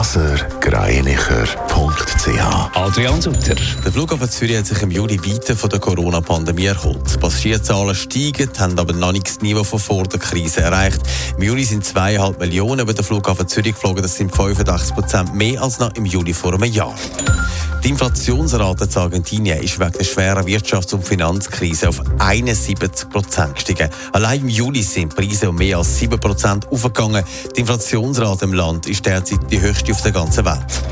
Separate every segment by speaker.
Speaker 1: blasergreinicher.ch
Speaker 2: Adrian Sutter.
Speaker 3: Der Flughafen Zürich hat sich im Juli weiter von der Corona-Pandemie erholt. Passagierzahlen steigen, haben aber noch nicht das Niveau von vor der Krise erreicht. Im Juli sind zweieinhalb Millionen über den Flughafen Zürich geflogen. Das sind 85 Prozent mehr als noch im Juli vor einem Jahr. Die Inflationsrate in Argentinien ist wegen der schweren Wirtschafts- und Finanzkrise auf 71 Prozent gestiegen. Allein im Juli sind Preise um mehr als 7 Prozent aufgegangen. Die Inflationsrate im Land ist derzeit die höchste auf der ganzen Welt.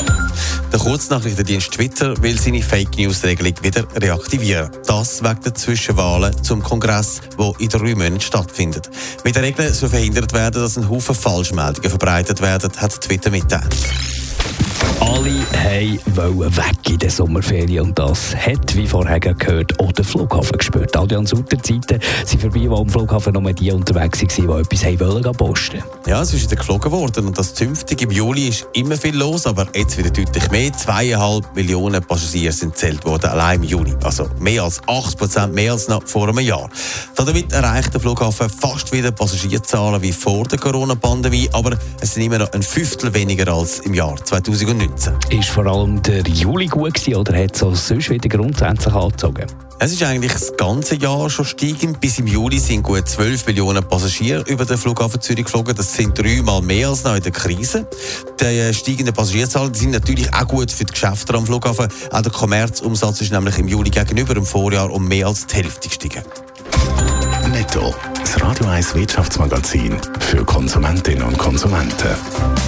Speaker 3: Der Kurznachrichtendienst Twitter will seine Fake News Regelung wieder reaktivieren. Das wegen der Zwischenwahlen zum Kongress, wo in drei Monaten stattfindet. Mit der Regel soll verhindert werden, dass ein Haufen Falschmeldungen verbreitet werden, hat Twitter mitteilt.
Speaker 2: Alle wollen weg in der Sommerferien und das hat, wie vorher gehört, auch der Flughafen gespürt. Adrian Sutter Zeiten sind vorbei, wo am Flughafen nur die unterwegs waren, die etwas wollen posten
Speaker 3: Ja, es ist wieder geflogen worden und das zünftig im Juli ist immer viel los, aber jetzt wieder deutlich mehr. Zweieinhalb Millionen Passagiere sind zählt worden, allein im Juli. Also mehr als 8 Prozent mehr als noch vor einem Jahr. Damit erreicht der Flughafen fast wieder Passagierzahlen wie vor der Corona-Pandemie, aber es sind immer noch ein Fünftel weniger als im Jahr 2019.
Speaker 2: Ist vor allem der Juli gut gewesen, oder hat es sonst wieder grundsätzlich angezogen?
Speaker 3: Es ist eigentlich das ganze Jahr schon steigend. Bis im Juli sind gut 12 Millionen Passagiere über den Flughafen Zürich geflogen. Das sind dreimal mehr als noch in der Krise. Die äh, steigenden Passagierzahlen sind natürlich auch gut für die Geschäfte am Flughafen. Auch der Kommerzumsatz ist nämlich im Juli gegenüber im Vorjahr um mehr als die Hälfte gestiegen.
Speaker 1: Netto, das Radio 1 Wirtschaftsmagazin für Konsumentinnen und Konsumenten.